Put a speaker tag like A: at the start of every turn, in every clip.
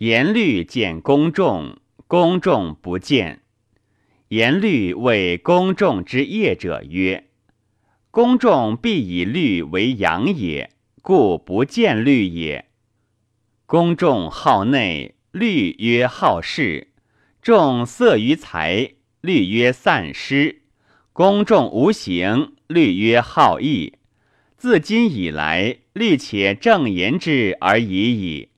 A: 言律见公众，公众不见。言律为公众之业者曰：公众必以律为阳也，故不见律也。公众好内，律曰好事；众色于财，律曰散失；公众无形，律曰好义。自今以来，律且正言之而已矣。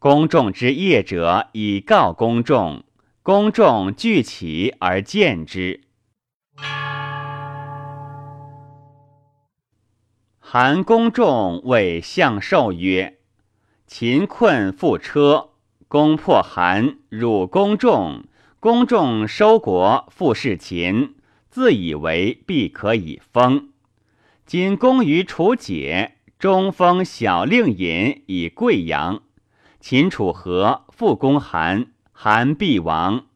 A: 公众之业者，以告公众。公众聚起而见之。韩公众谓相寿曰：“秦困复车，攻破韩，辱公众。公众收国，复事秦，自以为必可以封。今公于楚解，中封小令尹以贵阳。秦楚和，复攻韩。”韩必亡，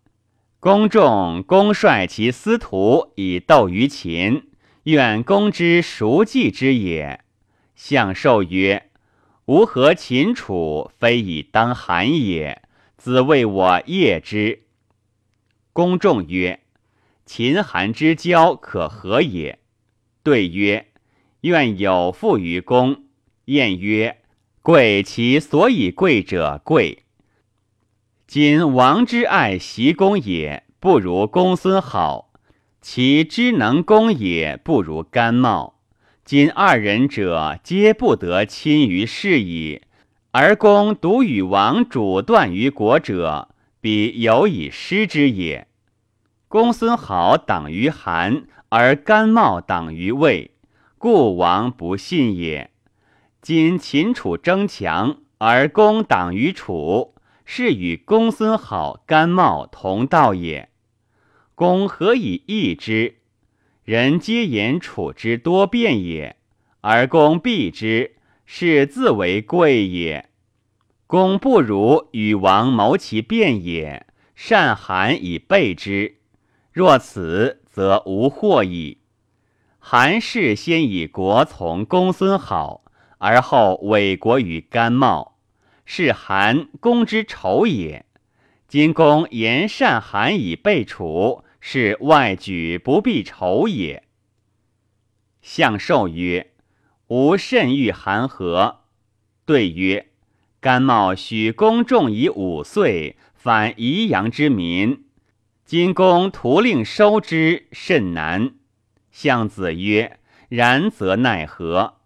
A: 公众公率其司徒以斗于秦，愿公之熟计之也。相寿曰：“吾何秦楚，非以当韩也，子为我业之。”公众曰：“秦韩之交可和也？”对曰：“愿有负于公。”晏曰：“贵其所以贵者贵。”今王之爱袭公也，不如公孙好；其知能公也，不如甘茂。今二人者，皆不得亲于世矣。而公独与王主断于国者，彼有以失之也。公孙好党于韩，而甘茂党于魏，故王不信也。今秦楚争强，而公党于楚。是与公孙好、甘茂同道也。公何以易之？人皆言楚之多变也，而公避之，是自为贵也。公不如与王谋其变也，善韩以备之。若此，则无祸矣。韩氏先以国从公孙好，而后委国于甘茂。是韩公之仇也。今公言善韩以备楚，是外举不必仇也。相寿曰：“吾甚欲韩和。”对曰：“甘茂许公众以五岁，反宜阳之民。今公徒令收之，甚难。”相子曰：“然则奈何？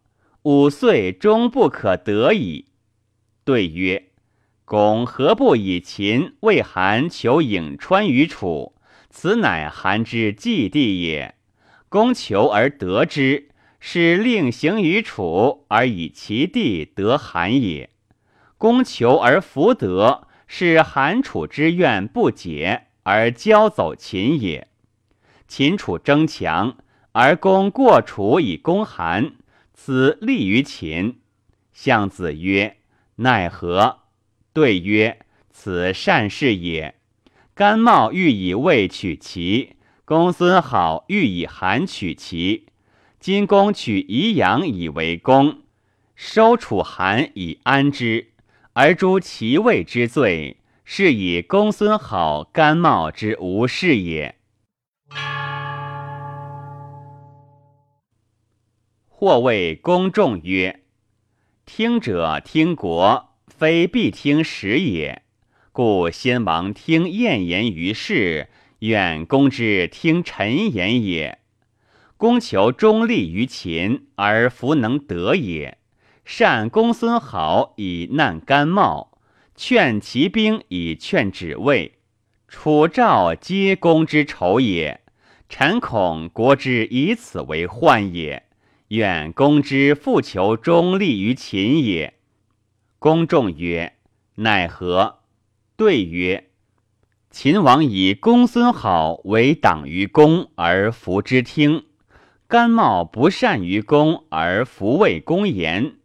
A: 五岁终不可得矣。”对曰：“公何不以秦为韩求颍川于楚？此乃韩之祭地也。公求而得之，是令行于楚而以其地得韩也。公求而弗得，是韩楚之怨不解而交走秦也。秦楚争强，而公过楚以攻韩，此利于秦。”相子曰。奈何？对曰：“此善事也。甘茂欲以魏取齐，公孙好欲以韩取齐。今公取宜阳以为公，收楚韩以安之，而诛齐魏之罪，是以公孙好、甘茂之无事也。”或谓公众曰。听者听国，非必听时也。故先王听晏言于世，愿公之听臣言也。公求忠立于秦，而弗能得也。善公孙好以难甘茂，劝其兵以劝止魏。楚赵皆公之仇也。臣恐国之以此为患也。愿公之复求忠立于秦也。公众曰：“奈何？”对曰：“秦王以公孙好为党于公而服之听，甘茂不善于公而服为公言。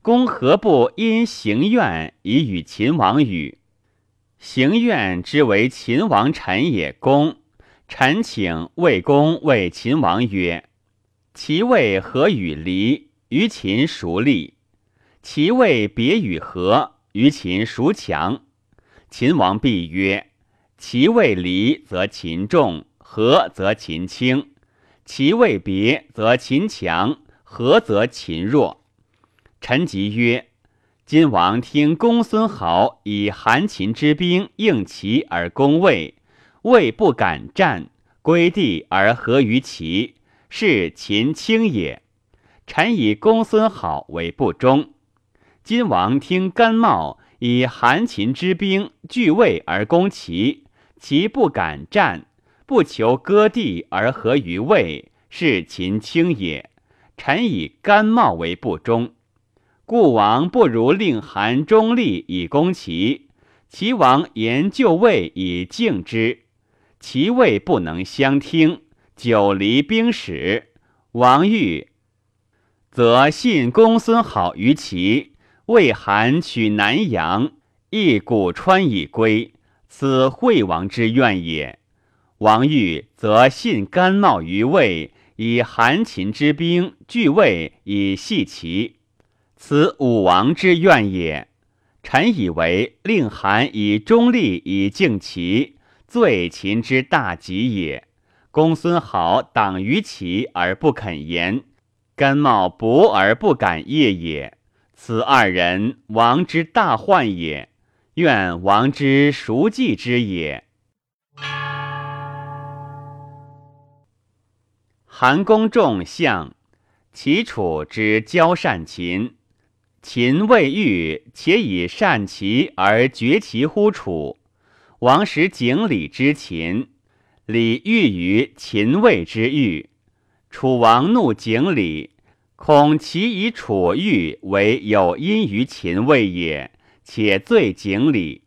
A: 公何不因行愿以与秦王语？行愿之为秦王臣也。公臣请魏公为秦王曰。”其位何与离？于秦孰利？其位别与和？于秦孰强？秦王必曰：“其位离则秦重，和则秦轻；其位别则秦强，和则秦弱。”臣即曰：“今王听公孙豪以韩秦之兵应齐而攻魏，魏不敢战，归地而合于齐，是秦轻也。臣以公孙好为不忠。今王听甘茂以韩秦之兵拒魏而攻齐，齐不敢战，不求割地而合于魏，是秦轻也。臣以甘茂为不忠。”故王不如令韩中立以攻齐，齐王言就位以敬之，其位不能相听，九黎兵使。王玉，则信公孙好于齐，魏韩取南阳，亦古川以归，此惠王之愿也。王玉，则信甘茂于魏，以韩秦之兵拒魏以系齐。此武王之愿也。臣以为令韩以中立以敬齐，罪秦之大吉也。公孙豪党于齐而不肯言，甘茂薄而不敢业也。此二人，王之大患也。愿王之熟计之也。韩公仲相，齐楚之交善秦。秦未遇，且以善齐而绝其乎楚。王时景礼之秦，礼遇于秦魏之欲。楚王怒景礼，恐其以楚遇为有因于秦魏也，且罪景礼。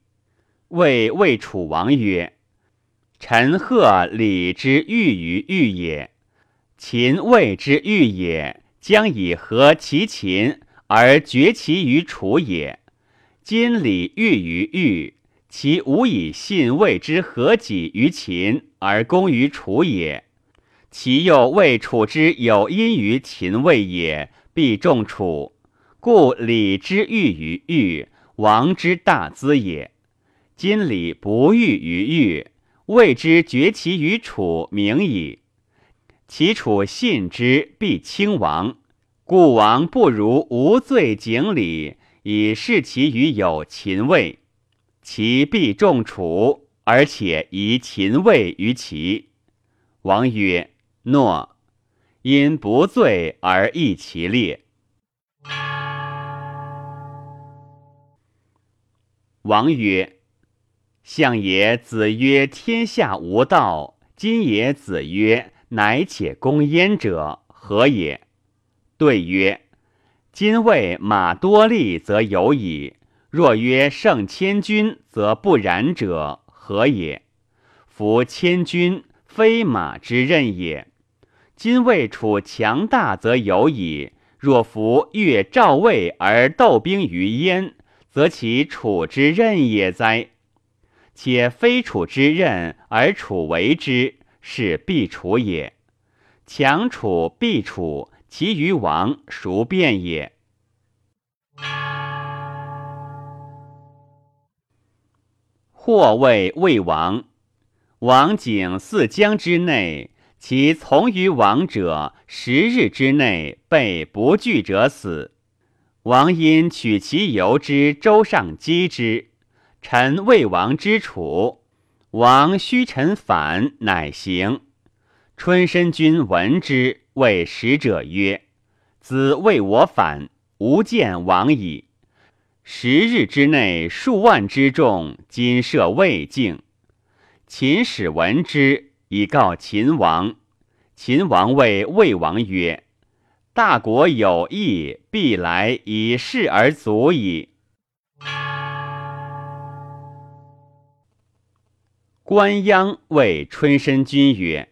A: 魏谓楚王曰：“臣贺礼之遇于遇也，秦魏之遇也，将以何其秦？”而绝其于楚也。今礼遇于豫，其无以信魏之合己于秦而攻于楚也。其又谓楚之有因于秦魏也，必重楚。故礼之欲于豫，王之大资也。今礼不欲于豫，魏之绝其于楚，明矣。其楚信之，必亲王。故王不如无罪警礼，以示其于有秦魏，其必重楚，而且疑秦魏于齐。王曰：“诺。”因不罪而易其列。王曰：“相爷子曰：天下无道。今也子曰：乃且攻焉者何也？”对曰：“今谓马多利，则有矣；若曰胜千军，则不然者何也？夫千军非马之任也。今魏楚强大，则有矣；若夫越赵魏而斗兵于燕，则其楚之任也哉？且非楚之任，而楚为之，是必楚也。强楚必楚。”其余王孰变也？或谓魏王，王景四江之内，其从于王者，十日之内被不惧者死。王因取其由之周上击之。臣魏王之楚，王须臣反，乃行。春申君闻之。谓使者曰：“子为我反，吾见王矣。十日之内，数万之众，今设魏境。秦使闻之，以告秦王。秦王谓魏王曰：‘大国有义，必来以示而足矣。’关鞅谓春申君曰。”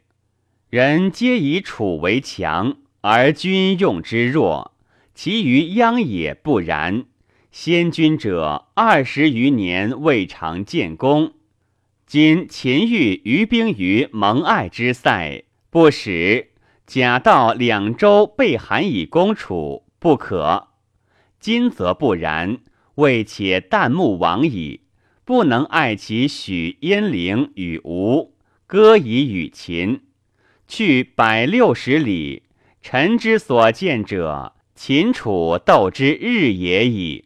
A: 人皆以楚为强，而君用之弱，其余鞅也不然。先君者二十余年未尝建功，今秦欲于兵于蒙爱之塞，不使。假道两周备韩以攻楚，不可。今则不然，未且旦暮亡矣。不能爱其许燕陵与吴，割以与秦，去百六十里。臣之所见者，秦楚斗之日也矣。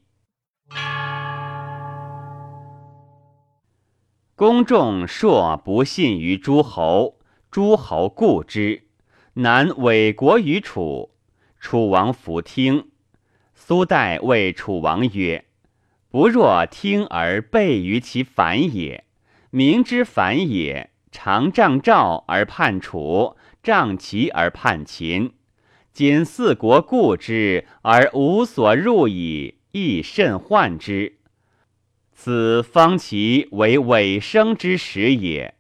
A: 公仲硕不信于诸侯，诸侯故之，南委国于楚。楚王弗听。苏代谓楚王曰：“不若听而备于其反也。明之反也，常仗赵而叛楚，仗齐而叛秦。今四国固之而无所入矣，亦甚患之。此方其为尾生之时也。”